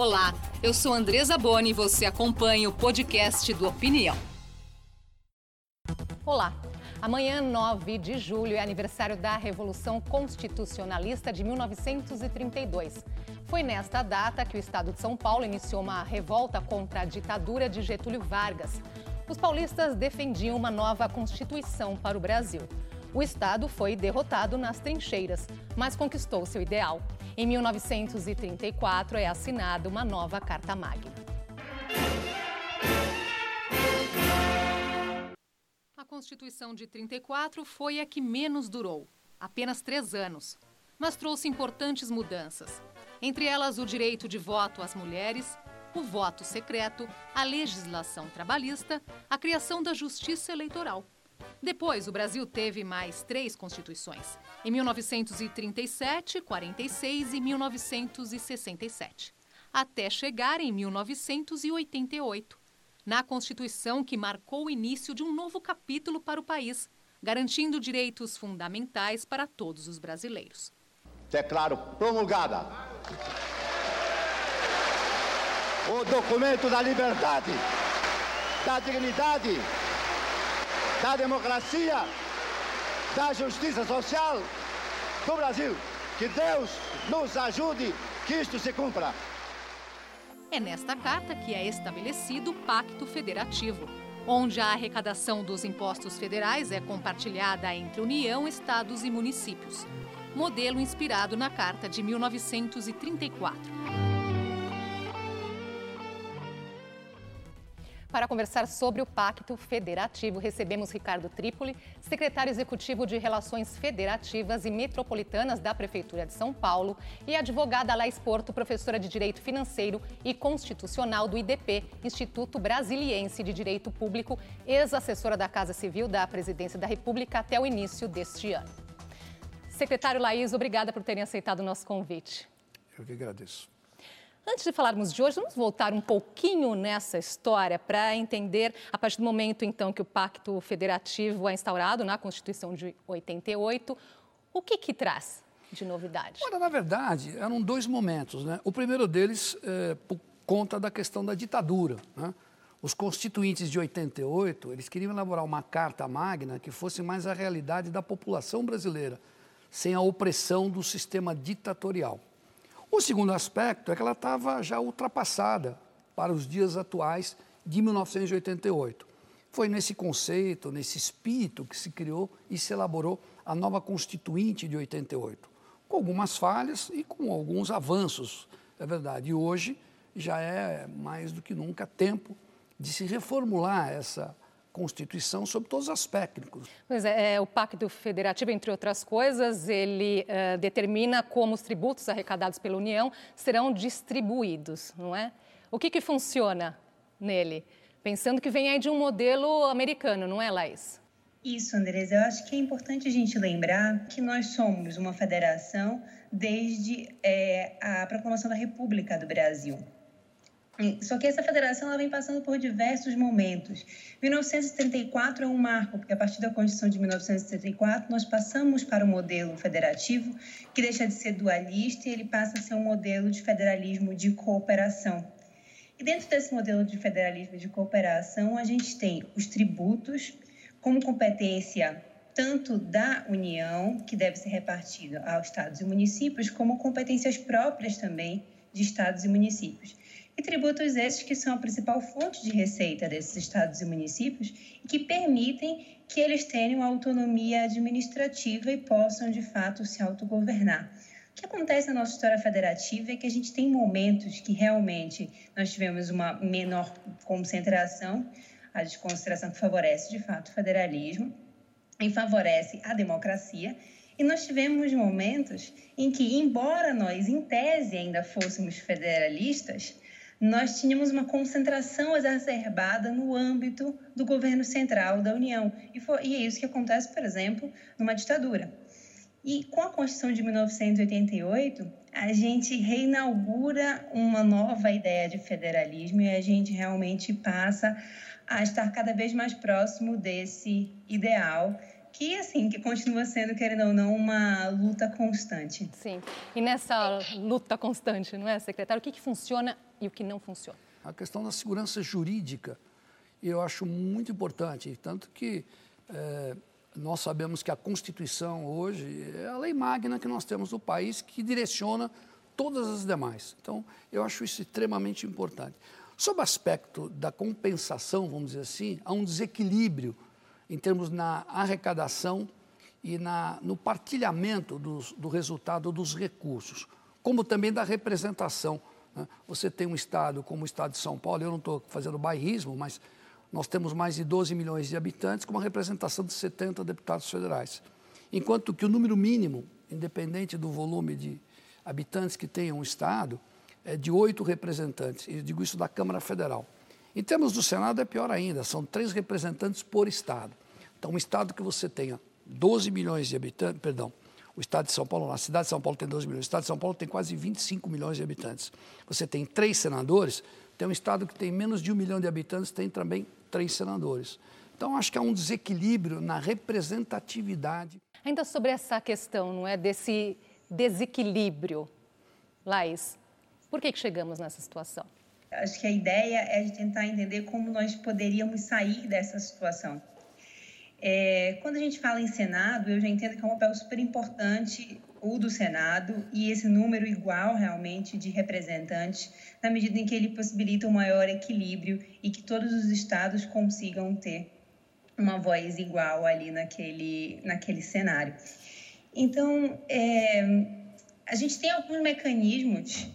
Olá, eu sou Andresa Boni e você acompanha o podcast do Opinião. Olá. Amanhã, 9 de julho, é aniversário da Revolução Constitucionalista de 1932. Foi nesta data que o estado de São Paulo iniciou uma revolta contra a ditadura de Getúlio Vargas. Os paulistas defendiam uma nova Constituição para o Brasil. O estado foi derrotado nas trincheiras, mas conquistou seu ideal. Em 1934 é assinada uma nova Carta Magna. A Constituição de 34 foi a que menos durou, apenas três anos, mas trouxe importantes mudanças. Entre elas, o direito de voto às mulheres, o voto secreto, a legislação trabalhista, a criação da justiça eleitoral. Depois, o Brasil teve mais três constituições: em 1937, 46 e 1967, até chegar em 1988, na Constituição que marcou o início de um novo capítulo para o país, garantindo direitos fundamentais para todos os brasileiros. Declaro promulgada o documento da liberdade, da dignidade da democracia, da justiça social do Brasil. Que Deus nos ajude que isto se cumpra. É nesta carta que é estabelecido o Pacto Federativo, onde a arrecadação dos impostos federais é compartilhada entre União, estados e municípios. Modelo inspirado na Carta de 1934. Para conversar sobre o Pacto Federativo, recebemos Ricardo Trípoli, secretário executivo de Relações Federativas e Metropolitanas da Prefeitura de São Paulo, e advogada Laís Porto, professora de Direito Financeiro e Constitucional do IDP, Instituto Brasiliense de Direito Público, ex-assessora da Casa Civil da Presidência da República até o início deste ano. Secretário Laís, obrigada por terem aceitado o nosso convite. Eu que agradeço. Antes de falarmos de hoje, vamos voltar um pouquinho nessa história para entender, a partir do momento então que o Pacto Federativo é instaurado na Constituição de 88, o que que traz de novidade? Olha, na verdade, eram dois momentos. Né? O primeiro deles, é, por conta da questão da ditadura. Né? Os constituintes de 88, eles queriam elaborar uma carta magna que fosse mais a realidade da população brasileira, sem a opressão do sistema ditatorial. O segundo aspecto é que ela estava já ultrapassada para os dias atuais de 1988. Foi nesse conceito, nesse espírito que se criou e se elaborou a nova Constituinte de 88, com algumas falhas e com alguns avanços, é verdade. E hoje já é mais do que nunca tempo de se reformular essa Constituição sobre todos os aspectos. Pois é, é o Pacto Federativo, entre outras coisas, ele uh, determina como os tributos arrecadados pela União serão distribuídos, não é? O que, que funciona nele? Pensando que vem aí de um modelo americano, não é, Laís? Isso, Andresa. Eu acho que é importante a gente lembrar que nós somos uma federação desde é, a proclamação da República do Brasil. Só que essa federação ela vem passando por diversos momentos. 1934 é um marco, porque a partir da Constituição de 1934 nós passamos para o modelo federativo, que deixa de ser dualista e ele passa a ser um modelo de federalismo de cooperação. E dentro desse modelo de federalismo de cooperação, a gente tem os tributos como competência tanto da União, que deve ser repartido aos estados e municípios, como competências próprias também de estados e municípios e tributos esses que são a principal fonte de receita desses estados e municípios e que permitem que eles tenham autonomia administrativa e possam, de fato, se autogovernar. O que acontece na nossa história federativa é que a gente tem momentos que realmente nós tivemos uma menor concentração, a desconcentração que favorece, de fato, o federalismo e favorece a democracia, e nós tivemos momentos em que, embora nós, em tese, ainda fôssemos federalistas, nós tínhamos uma concentração exacerbada no âmbito do governo central da União. E, foi, e é isso que acontece, por exemplo, numa ditadura. E com a Constituição de 1988, a gente reinaugura uma nova ideia de federalismo e a gente realmente passa a estar cada vez mais próximo desse ideal que assim que continua sendo querendo ou não uma luta constante. Sim. E nessa luta constante, não é, secretário? O que, que funciona e o que não funciona? A questão da segurança jurídica eu acho muito importante, tanto que é, nós sabemos que a Constituição hoje é a lei magna que nós temos no país que direciona todas as demais. Então, eu acho isso extremamente importante. Sob o aspecto da compensação, vamos dizer assim, há um desequilíbrio em termos na arrecadação e na, no partilhamento dos, do resultado dos recursos, como também da representação. Você tem um estado como o estado de São Paulo, eu não estou fazendo bairrismo, mas nós temos mais de 12 milhões de habitantes, com uma representação de 70 deputados federais. Enquanto que o número mínimo, independente do volume de habitantes que tenha um estado, é de oito representantes. E digo isso da Câmara Federal. Em termos do Senado, é pior ainda, são três representantes por Estado. Então, um Estado que você tenha 12 milhões de habitantes, perdão, o Estado de São Paulo, a cidade de São Paulo tem 12 milhões, o Estado de São Paulo tem quase 25 milhões de habitantes. Você tem três senadores, tem um Estado que tem menos de um milhão de habitantes, tem também três senadores. Então, acho que há um desequilíbrio na representatividade. Ainda sobre essa questão, não é, desse desequilíbrio, Laís, por que, que chegamos nessa situação? Acho que a ideia é de tentar entender como nós poderíamos sair dessa situação. É, quando a gente fala em Senado, eu já entendo que é um papel super importante o do Senado e esse número igual realmente de representantes, na medida em que ele possibilita um maior equilíbrio e que todos os estados consigam ter uma voz igual ali naquele, naquele cenário. Então, é, a gente tem alguns mecanismos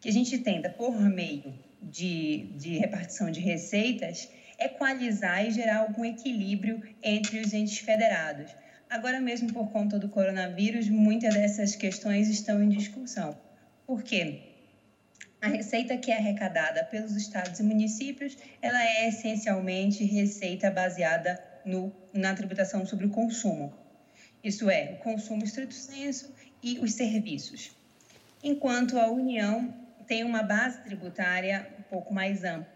que a gente tenta, por meio de, de repartição de receitas, equalizar e gerar algum equilíbrio entre os entes federados. Agora mesmo, por conta do coronavírus, muitas dessas questões estão em discussão. Por quê? A receita que é arrecadada pelos estados e municípios, ela é essencialmente receita baseada no, na tributação sobre o consumo. Isso é, o consumo estrito senso e os serviços. Enquanto a União tem uma base tributária um pouco mais ampla.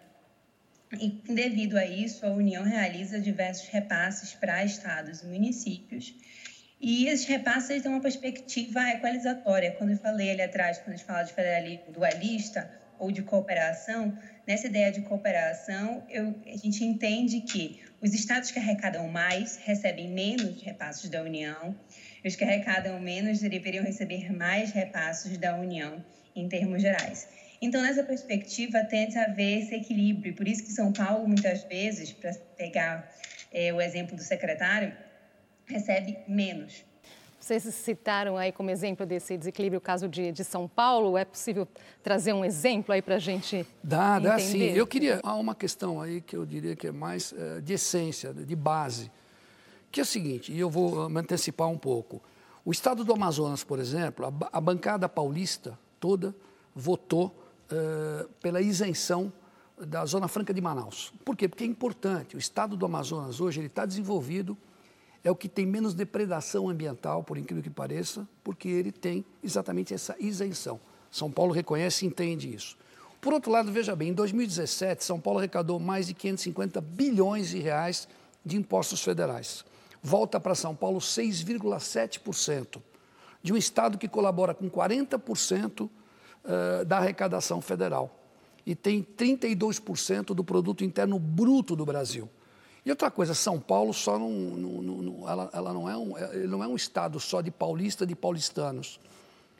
E, devido a isso, a União realiza diversos repasses para estados e municípios. E esses repasses têm uma perspectiva equalizatória. Quando eu falei ali atrás, quando a gente fala de federalismo dualista ou de cooperação, nessa ideia de cooperação, eu, a gente entende que os estados que arrecadam mais recebem menos repasses da União, os que arrecadam menos deveriam receber mais repasses da União em termos gerais. Então, nessa perspectiva, tenta haver esse equilíbrio. Por isso que São Paulo, muitas vezes, para pegar é, o exemplo do secretário, recebe menos. Vocês citaram aí como exemplo desse desequilíbrio o caso de, de São Paulo. É possível trazer um exemplo aí para a gente Dá, entender? dá sim. Eu queria... Há uma questão aí que eu diria que é mais é, de essência, de base, que é o seguinte, e eu vou me antecipar um pouco. O estado do Amazonas, por exemplo, a, a bancada paulista toda votou uh, pela isenção da Zona Franca de Manaus. Por quê? Porque é importante. O estado do Amazonas hoje está desenvolvido, é o que tem menos depredação ambiental, por incrível que pareça, porque ele tem exatamente essa isenção. São Paulo reconhece e entende isso. Por outro lado, veja bem, em 2017, São Paulo arrecadou mais de 550 bilhões de reais de impostos federais. Volta para São Paulo 6,7%, de um estado que colabora com 40% uh, da arrecadação federal e tem 32% do produto interno bruto do Brasil. E outra coisa, São Paulo só não, não, não ela, ela, não é um, ele não é um estado só de paulista, de paulistanos.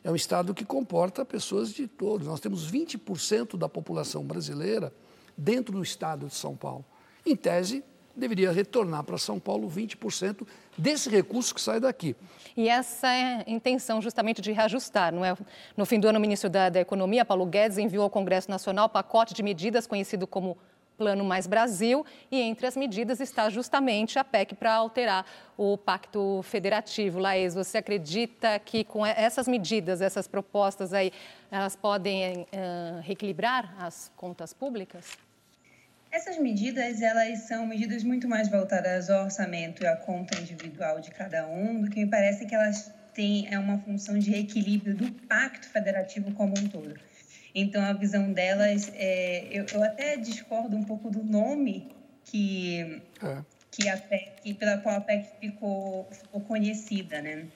É um estado que comporta pessoas de todos. Nós temos 20% da população brasileira dentro do estado de São Paulo. Em tese, deveria retornar para São Paulo 20% desse recurso que sai daqui. E essa é a intenção justamente de reajustar, não é? No fim do ano, o ministro da, da Economia, Paulo Guedes, enviou ao Congresso Nacional pacote de medidas conhecido como Plano Mais Brasil, e entre as medidas está justamente a PEC para alterar o Pacto Federativo. Laís, você acredita que com essas medidas, essas propostas aí, elas podem uh, reequilibrar as contas públicas? Essas medidas, elas são medidas muito mais voltadas ao orçamento e à conta individual de cada um, do que me parece que elas têm é uma função de equilíbrio do pacto federativo como um todo. Então, a visão delas, é, eu, eu até discordo um pouco do nome que, é. que a PEC, pela qual a PEC ficou, ficou conhecida, né?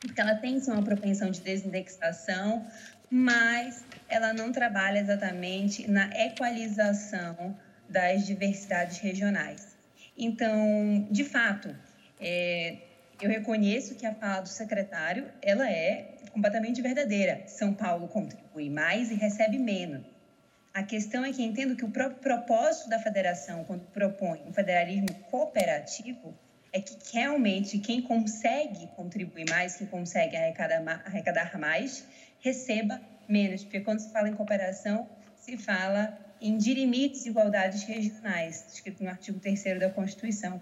Porque ela tem sim, uma propensão de desindexação, mas ela não trabalha exatamente na equalização das diversidades regionais. Então, de fato, é, eu reconheço que a fala do secretário ela é completamente verdadeira. São Paulo contribui mais e recebe menos. A questão é que entendo que o próprio propósito da federação, quando propõe um federalismo cooperativo, é que realmente quem consegue contribuir mais, quem consegue arrecadar, arrecadar mais, receba menos. Porque quando se fala em cooperação, se fala em dirimir desigualdades regionais, escrito no artigo 3 da Constituição.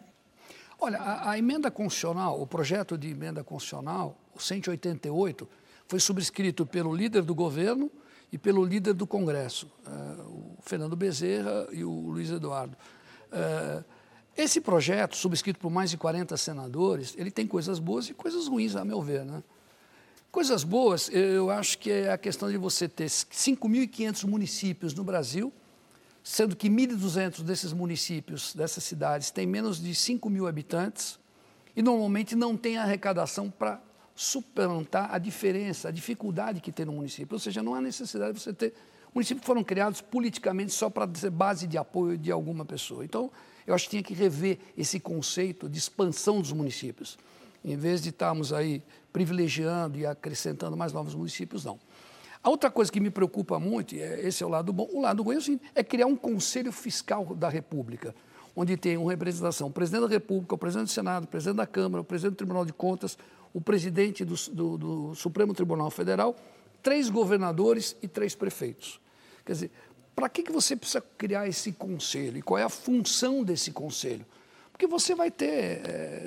Olha, a, a, emenda constitucional, o projeto de emenda constitucional, o 188, foi subscrito pelo líder do governo e pelo líder do Congresso, uh, o Fernando Bezerra e o Luiz Eduardo. Uh, esse projeto, subscrito por mais de 40 senadores, ele tem coisas boas e coisas ruins, a meu ver. Né? Coisas boas, eu acho que é a questão de você ter 5.500 municípios no Brasil, sendo que 1.200 desses municípios, dessas cidades, têm menos de 5 mil habitantes e normalmente não tem arrecadação para suplantar a diferença, a dificuldade que tem no município. Ou seja, não há necessidade de você ter. Municípios foram criados politicamente só para ser base de apoio de alguma pessoa. Então, eu acho que tinha que rever esse conceito de expansão dos municípios. Em vez de estarmos aí privilegiando e acrescentando mais novos municípios, não. A outra coisa que me preocupa muito, e é, esse é o lado bom, o lado ruim é, é criar um Conselho Fiscal da República, onde tem uma representação, o presidente da República, o presidente do Senado, o presidente da Câmara, o presidente do Tribunal de Contas, o presidente do, do, do Supremo Tribunal Federal, três governadores e três prefeitos. Quer dizer, para que, que você precisa criar esse conselho? E qual é a função desse conselho? Porque você vai ter, é,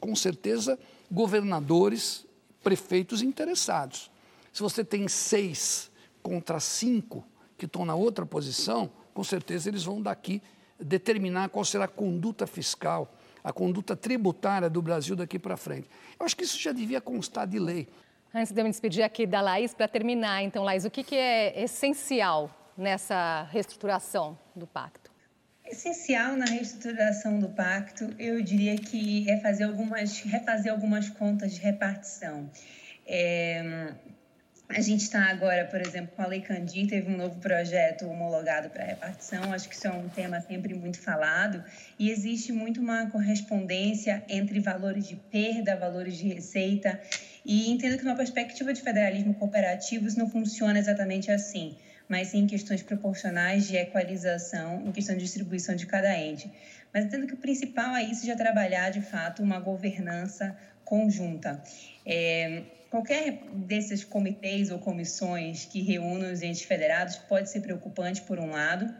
com certeza, governadores, prefeitos interessados. Se você tem seis contra cinco que estão na outra posição, com certeza eles vão daqui determinar qual será a conduta fiscal, a conduta tributária do Brasil daqui para frente. Eu acho que isso já devia constar de lei. Antes de eu me despedir aqui da Laís, para terminar, então, Laís, o que, que é essencial nessa reestruturação do pacto? Essencial na reestruturação do pacto, eu diria que é fazer algumas, refazer algumas contas de repartição. É, a gente está agora, por exemplo, com a Lei Candir, teve um novo projeto homologado para repartição, acho que isso é um tema sempre muito falado, e existe muito uma correspondência entre valores de perda, valores de receita, e entendo que numa perspectiva de federalismo cooperativo isso não funciona exatamente assim, mas sim em questões proporcionais de equalização, em questão de distribuição de cada ente. Mas entendo que o principal é isso, trabalhar, de fato, uma governança conjunta. É, qualquer desses comitês ou comissões que reúnam os entes federados pode ser preocupante, por um lado,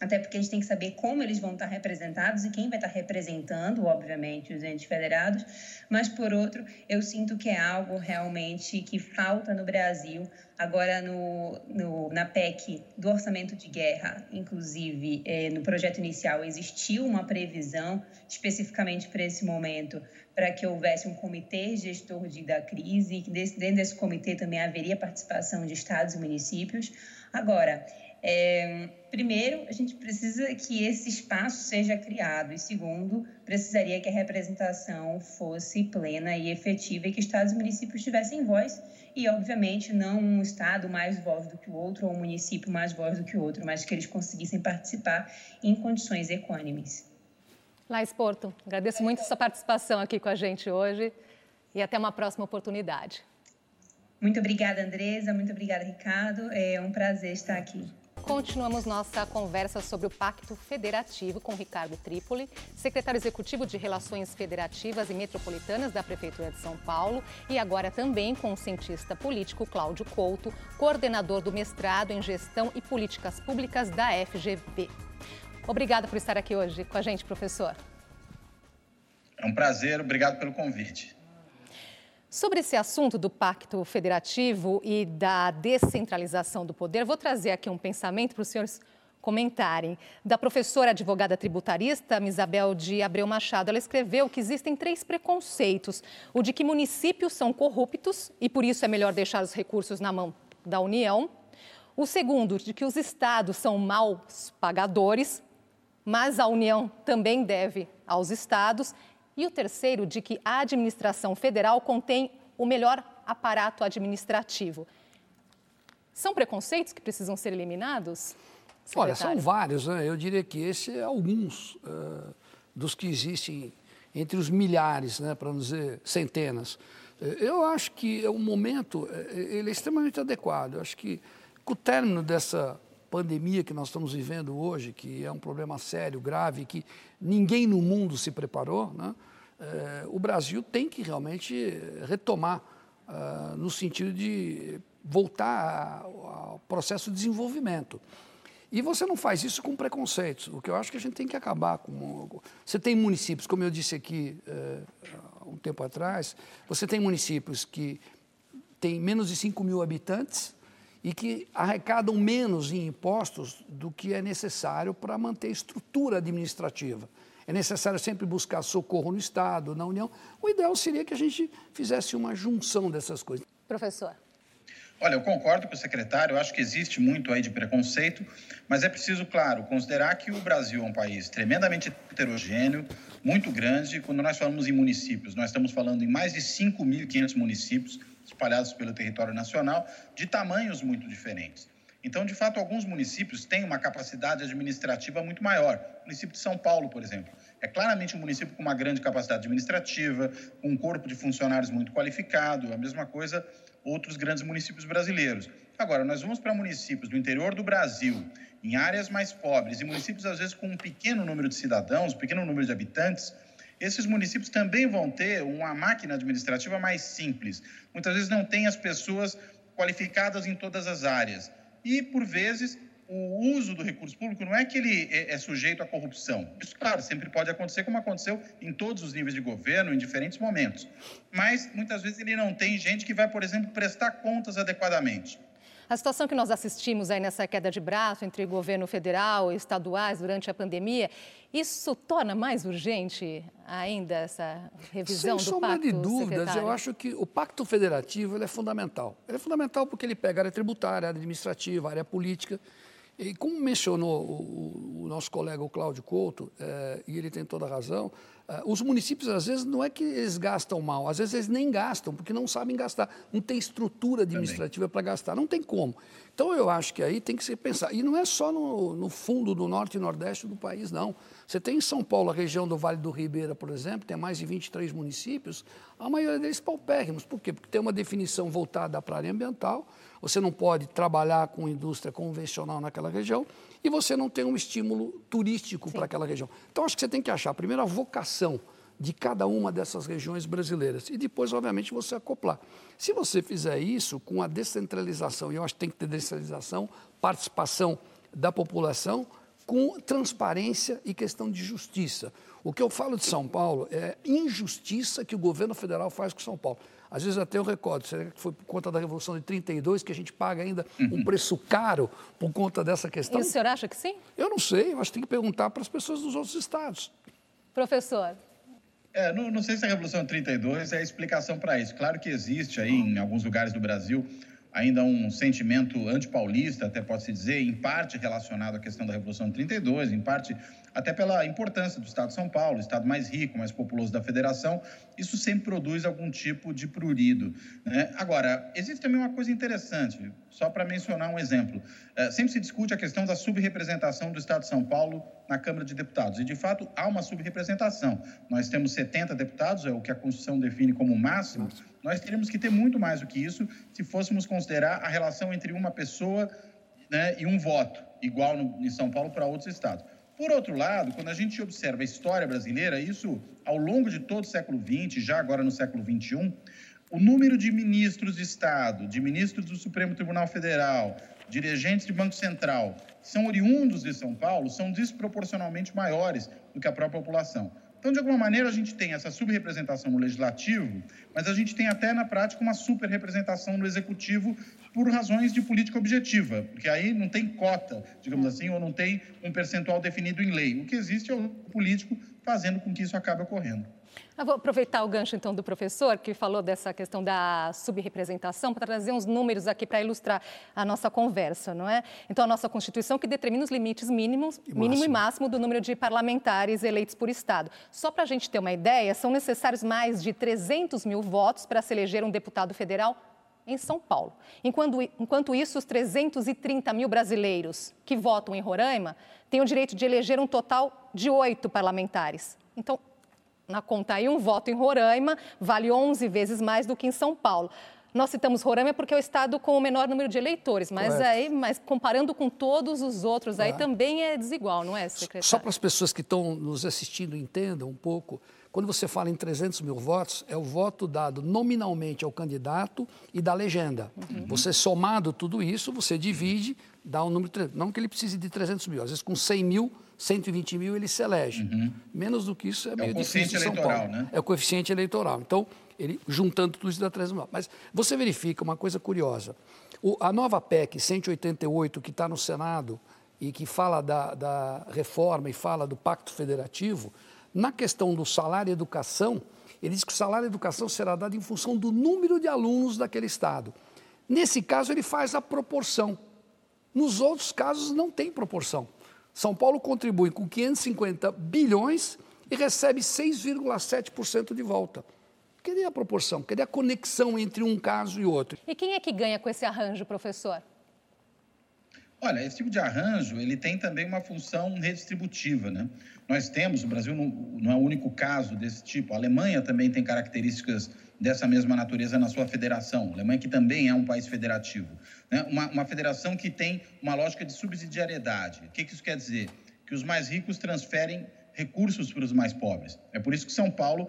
até porque a gente tem que saber como eles vão estar representados e quem vai estar representando, obviamente, os entes federados, mas, por outro, eu sinto que é algo realmente que falta no Brasil. Agora, no, no na PEC do orçamento de guerra, inclusive, é, no projeto inicial, existiu uma previsão, especificamente para esse momento, para que houvesse um comitê gestor de, da crise, que dentro desse comitê também haveria participação de estados e municípios. Agora, é, primeiro, a gente precisa que esse espaço seja criado, e segundo, precisaria que a representação fosse plena e efetiva e que estados e municípios tivessem voz, e obviamente não um estado mais voz do que o outro ou um município mais voz do que o outro, mas que eles conseguissem participar em condições equânimes. Laís Porto, agradeço muito a sua participação aqui com a gente hoje e até uma próxima oportunidade. Muito obrigada, Andresa. Muito obrigada, Ricardo. É um prazer estar aqui. Continuamos nossa conversa sobre o Pacto Federativo com Ricardo Trípoli, secretário executivo de Relações Federativas e Metropolitanas da Prefeitura de São Paulo, e agora também com o cientista político Cláudio Couto, coordenador do mestrado em Gestão e Políticas Públicas da FGV. Obrigada por estar aqui hoje com a gente, professor. É um prazer, obrigado pelo convite. Sobre esse assunto do pacto federativo e da descentralização do poder, vou trazer aqui um pensamento para os senhores comentarem. Da professora advogada tributarista Isabel de Abreu Machado. Ela escreveu que existem três preconceitos: o de que municípios são corruptos e por isso é melhor deixar os recursos na mão da União. O segundo, de que os estados são maus pagadores, mas a União também deve aos estados. E o terceiro, de que a administração federal contém o melhor aparato administrativo. São preconceitos que precisam ser eliminados? Secretário? Olha, são vários, né? Eu diria que esse é alguns uh, dos que existem entre os milhares, né, para não dizer centenas. Eh, eu acho que o momento eh, ele é extremamente adequado. Eu acho que com o término dessa pandemia que nós estamos vivendo hoje, que é um problema sério, grave, que ninguém no mundo se preparou, né, é, o Brasil tem que realmente retomar uh, no sentido de voltar ao processo de desenvolvimento. E você não faz isso com preconceitos. O que eu acho que a gente tem que acabar com. Você tem municípios, como eu disse aqui uh, um tempo atrás, você tem municípios que têm menos de 5 mil habitantes e que arrecadam menos em impostos do que é necessário para manter estrutura administrativa. É necessário sempre buscar socorro no Estado, na União. O ideal seria que a gente fizesse uma junção dessas coisas. Professor. Olha, eu concordo com o secretário, eu acho que existe muito aí de preconceito, mas é preciso, claro, considerar que o Brasil é um país tremendamente heterogêneo, muito grande. Quando nós falamos em municípios, nós estamos falando em mais de 5.500 municípios espalhados pelo território nacional, de tamanhos muito diferentes. Então, de fato, alguns municípios têm uma capacidade administrativa muito maior. O município de São Paulo, por exemplo, é claramente um município com uma grande capacidade administrativa, com um corpo de funcionários muito qualificado, a mesma coisa outros grandes municípios brasileiros. Agora, nós vamos para municípios do interior do Brasil, em áreas mais pobres, e municípios, às vezes, com um pequeno número de cidadãos, um pequeno número de habitantes, esses municípios também vão ter uma máquina administrativa mais simples. Muitas vezes não tem as pessoas qualificadas em todas as áreas. E, por vezes, o uso do recurso público não é que ele é, é, sujeito à corrupção. Isso, claro, sempre pode acontecer, como aconteceu em todos os níveis de governo, em diferentes momentos. Mas, muitas vezes, ele não tem gente que vai, por exemplo, prestar contas adequadamente. A situação que nós assistimos aí nessa queda de braço entre governo federal e estaduais durante a pandemia, isso torna mais urgente ainda essa revisão Sem do pacto, Sem sombra de dúvidas, secretário? eu acho que o pacto federativo é fundamental. Ele é fundamental porque ele pega a área tributária, a área administrativa, a área política e como mencionou o, o nosso colega o Cláudio Couto, é, e ele tem toda a razão, os municípios, às vezes, não é que eles gastam mal, às vezes eles nem gastam, porque não sabem gastar, não tem estrutura administrativa para gastar, não tem como. Então, eu acho que aí tem que se pensar. E não é só no, no, fundo do norte e nordeste do país, não. Você tem em São Paulo, a região do Vale do Ribeira, por exemplo, tem mais de 23 municípios, a maioria deles paupérrimos. Por quê? Porque tem uma definição voltada para a área ambiental, você não pode trabalhar com indústria convencional naquela região e você não tem um estímulo turístico para aquela região. Então, acho que você tem que achar, primeiro, a vocação de cada uma dessas regiões brasileiras e depois, obviamente, você acoplar. Se você fizer isso com a descentralização, e eu acho que tem que ter descentralização, participação da população, com transparência e questão de justiça. O que eu falo de São Paulo é injustiça que o governo federal faz com São Paulo. Às vezes até eu recordo, será que foi por conta da Revolução de 32 que a gente paga ainda um uhum. preço caro por conta dessa questão? E o senhor acha que sim? Eu não sei, eu acho que tem que perguntar para as pessoas dos outros estados. Professor. É, não, não, sei se a Revolução de 32 é a explicação para isso. Claro que existe aí em alguns lugares do Brasil ainda um sentimento antipaulista, até pode-se dizer, em parte relacionado à questão da Revolução de 32, em parte até pela importância do Estado de São Paulo, Estado mais rico, mais populoso da federação, isso sempre produz algum tipo de prurido. Né? Agora, existe também uma coisa interessante, só para mencionar um exemplo. É, sempre se discute a questão da subrepresentação do Estado de São Paulo na Câmara de Deputados, e de fato há uma subrepresentação. Nós temos 70 deputados, é o que a Constituição define como máximo, nós teríamos que ter muito mais do que isso se fôssemos considerar a relação entre uma pessoa né, e um voto, igual no, em São Paulo para outros estados. Por outro lado, quando a gente observa a história brasileira, isso ao longo de todo o século XX, já agora no século XXI, o número de ministros de Estado, de ministros do Supremo Tribunal Federal, dirigentes de Banco Central, que são oriundos de São Paulo, são desproporcionalmente maiores do que a própria população. Então, de alguma maneira, a gente tem essa subrepresentação no legislativo, mas a gente tem até na prática uma superrepresentação no executivo por razões de política objetiva, porque aí não tem cota, digamos é. assim, ou não tem um percentual definido em lei. O que existe é o político fazendo com que isso acabe ocorrendo. Eu vou aproveitar o gancho, então, do professor, que falou dessa questão da subrepresentação, para trazer uns números aqui para ilustrar a nossa conversa, não é? Então, a nossa Constituição que determina os limites mínimos, e mínimo e máximo do número de parlamentares eleitos por Estado. Só para a gente ter uma ideia, são necessários mais de 300 mil votos para se eleger um deputado federal em São Paulo. Enquanto, enquanto isso, os 330 mil brasileiros que votam em Roraima têm o direito de eleger um total de oito parlamentares. Então, na conta aí, um voto em Roraima vale 11 vezes mais do que em São Paulo. Nós citamos Roraima porque é o estado com o menor número de eleitores, mas aí, mas comparando com todos os outros, aí também é desigual, não é, secretário? Só para as pessoas que estão nos assistindo entendam um pouco, quando você fala em 300 mil votos, é o voto dado nominalmente ao candidato e da legenda. Uhum. Você somado tudo isso, você divide, dá um número, não que ele precise de 300 mil, às vezes com 100 mil 120 mil ele se elege. Uhum. Menos do que isso é, é meio difícil em São Paulo. Né? É o coeficiente eleitoral. Então, ele juntando tudo isso dá 3 mil. Mas você verifica uma coisa curiosa. O, a nova PEC 188, que está no Senado e que fala da, da reforma e fala do pacto federativo, na questão do salário e educação, ele diz que o salário e educação será dado em função do número de alunos daquele Estado. Nesse caso, ele faz a proporção. Nos outros casos, não tem proporção. São Paulo contribui com 550 bilhões e recebe 6,7% de volta. Cadê a proporção? Cadê a conexão entre um caso e outro? E quem é que ganha com esse arranjo, professor? Olha, esse tipo de arranjo ele tem também uma função redistributiva, né? Nós temos, o Brasil não, não é o único caso desse tipo. A Alemanha também tem características dessa mesma natureza na sua federação. A Alemanha que também é um país federativo. Né? Uma, uma federação que tem uma lógica de subsidiariedade. O que, que isso quer dizer? Que os mais ricos transferem recursos para os mais pobres. É por isso que São Paulo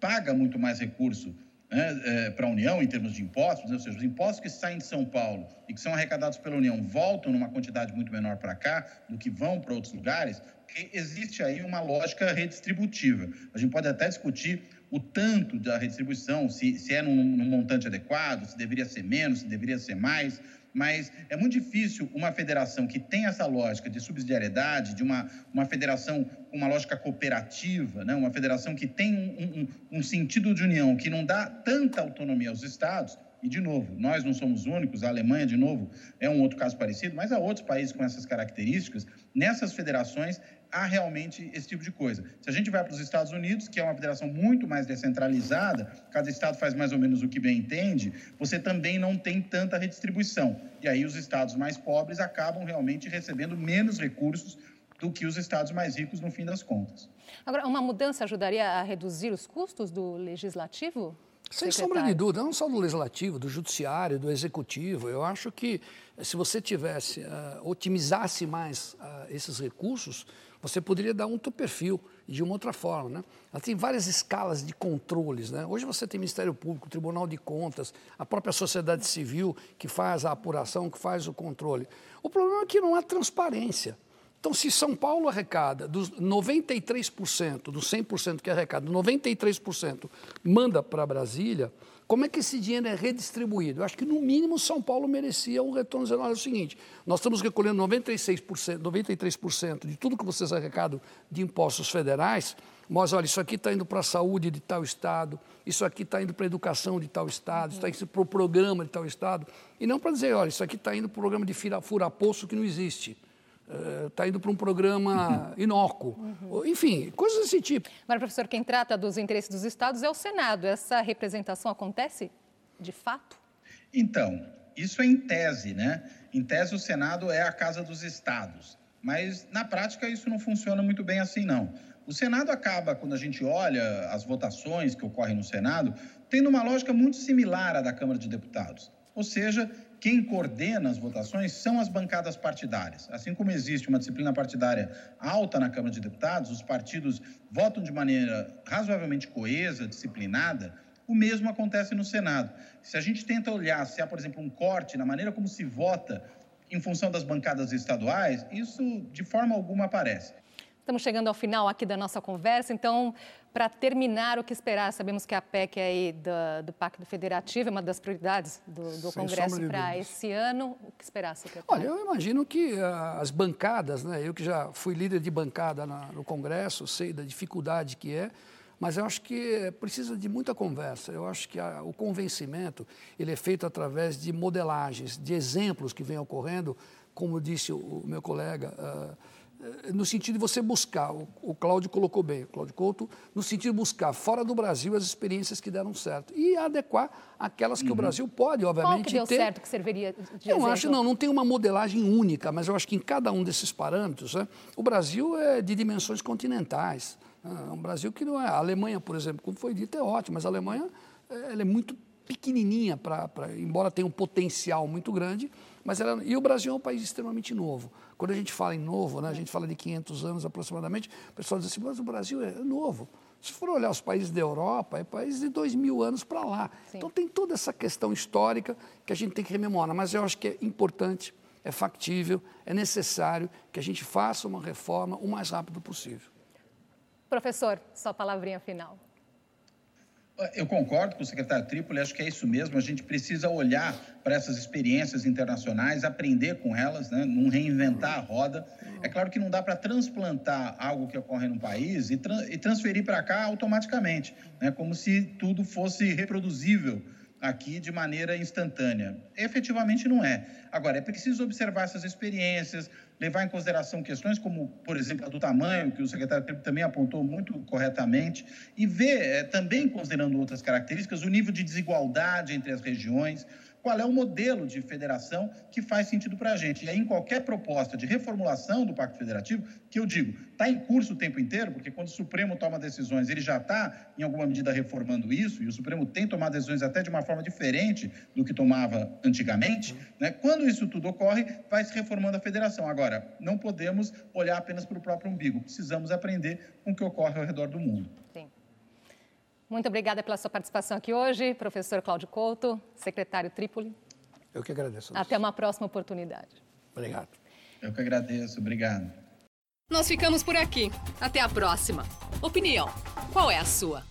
paga muito mais recurso né, é, para a União em termos de impostos, né? ou seja, os impostos que saem de São Paulo e que são arrecadados pela União voltam numa quantidade muito menor para cá do que vão para outros lugares, que existe aí uma lógica redistributiva. A gente pode até discutir o tanto da redistribuição, se, se é num, num, montante adequado, se deveria ser menos, se deveria ser mais, mas é muito difícil uma federação que tem essa lógica de subsidiariedade, de uma, uma federação com uma lógica cooperativa, né? uma federação que tem um, um, um sentido de união, que não dá tanta autonomia aos estados, e, de novo, nós não somos únicos, a Alemanha, de novo, é um outro caso parecido, mas há outros países com essas características. Nessas federações, há realmente esse tipo de coisa. Se a gente vai para os Estados Unidos, que é uma federação muito mais descentralizada, cada estado faz mais ou menos o que bem entende, você também não tem tanta redistribuição. E aí os estados mais pobres acabam realmente recebendo menos recursos do que os estados mais ricos no fim das contas. Agora, uma mudança ajudaria a reduzir os custos do legislativo? Sem sombra de dúvida, não só do legislativo, do judiciário, do executivo. Eu acho que se você tivesse, uh, otimizasse mais uh, esses recursos, você poderia dar um outro perfil de uma outra forma. Né? Ela tem várias escalas de controles. Né? Hoje você tem Ministério Público, Tribunal de Contas, a própria sociedade civil que faz a apuração, que faz o controle. O problema é que não há transparência. Então, se São Paulo arrecada dos 93%, dos 100% que arrecada, 93% manda para Brasília, como é que esse dinheiro é redistribuído? Eu acho que, no mínimo, São Paulo merecia um retorno zero. Olha, é o seguinte, nós estamos recolhendo 96%, 93% de tudo que vocês arrecadam de impostos federais, mas, olha, isso aqui está indo para a saúde de tal estado, isso aqui está indo para a educação de tal estado, isso está indo para o programa de tal estado, e não para dizer, olha, isso aqui está indo para o programa de fura-poço que não existe está indo para um programa inócuo. Uhum. Enfim, coisas desse tipo. Mas, professor, quem trata dos interesses dos estados é o Senado. Essa representação acontece de fato? Então, isso é em tese, né? Em tese, o Senado é a casa dos estados. Mas, na prática, isso não funciona muito bem assim, não. O Senado acaba, quando a gente olha as votações que ocorrem no Senado, tendo uma lógica muito similar à da Câmara de Deputados. Ou seja, quem coordena as votações são as bancadas partidárias. Assim como existe uma disciplina partidária alta na Câmara de Deputados, os partidos votam de maneira razoavelmente coesa, disciplinada, o mesmo acontece no Senado. Se a gente tenta olhar se há, por exemplo, um corte na maneira como se vota em função das bancadas estaduais, isso de forma alguma aparece. Estamos chegando ao final aqui da nossa conversa, então, para terminar, o que esperar? Sabemos que a PEC aí do, do Pacto Federativo é uma das prioridades do, do Congresso para esse ano. O que esperar, secretário? Olha, eu imagino que uh, as bancadas, né, eu que já fui líder de bancada na, no Congresso, sei da dificuldade que é, Mas eu acho que precisa de muita conversa. Eu acho que a, o convencimento ele é feito através de modelagens, de exemplos que vêm ocorrendo, como disse o, o meu colega. Uh, no sentido de você buscar, o, o Cláudio colocou bem, o Cláudio Couto, no sentido de buscar fora do Brasil as experiências que deram certo e adequar aquelas que uhum. o Brasil pode, obviamente, Qual que deu ter. certo que serviria de Eu exemplo? acho, não, não tem uma modelagem única, mas eu acho que em cada um desses parâmetros, né, o Brasil é de dimensões continentais. É um Brasil que não é. A Alemanha, por exemplo, como foi dito, é ótimo, mas a Alemanha eh, ela é muito pequenininha, pra, pra, embora tenha um potencial muito grande, mas ela, e o Brasil é um país extremamente novo. Quando a gente fala em novo, né, a gente fala de 500 anos aproximadamente, o pessoal diz assim, mas o Brasil é novo. Se for olhar os países da Europa, é país de dois mil anos para lá. Sim. Então tem toda essa questão histórica que a gente tem que rememorar, mas eu acho que é importante, é factível, é necessário que a gente faça uma reforma o mais rápido possível. Professor, sua palavrinha final. Eu concordo com o secretário Trípoli, acho que é isso mesmo. A gente precisa olhar para essas experiências internacionais, aprender com elas, né? não reinventar a roda. É claro que não dá para transplantar algo que ocorre no país e, tra e transferir para cá automaticamente, né? como se tudo fosse reproduzível aqui de maneira instantânea. Efetivamente não é. Agora, é preciso observar essas experiências, levar em consideração questões como, por exemplo, a do tamanho, que o secretário também apontou muito corretamente, e ver, é, também considerando outras características, o nível de desigualdade entre as regiões, qual é o modelo de federação que faz sentido para a gente. E aí, em qualquer proposta de reformulação do Pacto Federativo, que eu digo, está em curso o tempo inteiro, porque quando o Supremo toma decisões, ele já está, em alguma medida, reformando isso, e o Supremo tem tomado decisões até de uma forma diferente do que tomava antigamente. Né? Quando isso tudo ocorre, vai se reformando a federação. Agora, não podemos olhar apenas para o próprio umbigo, precisamos aprender com o que ocorre ao redor do mundo. Sim. Muito obrigada pela sua participação aqui hoje, professor Cláudio Couto, secretário Trípoli. Eu que agradeço. Até uma próxima oportunidade. Obrigado. Eu que agradeço. Obrigado. Nós ficamos por aqui. Até a próxima. Opinião: qual é a sua?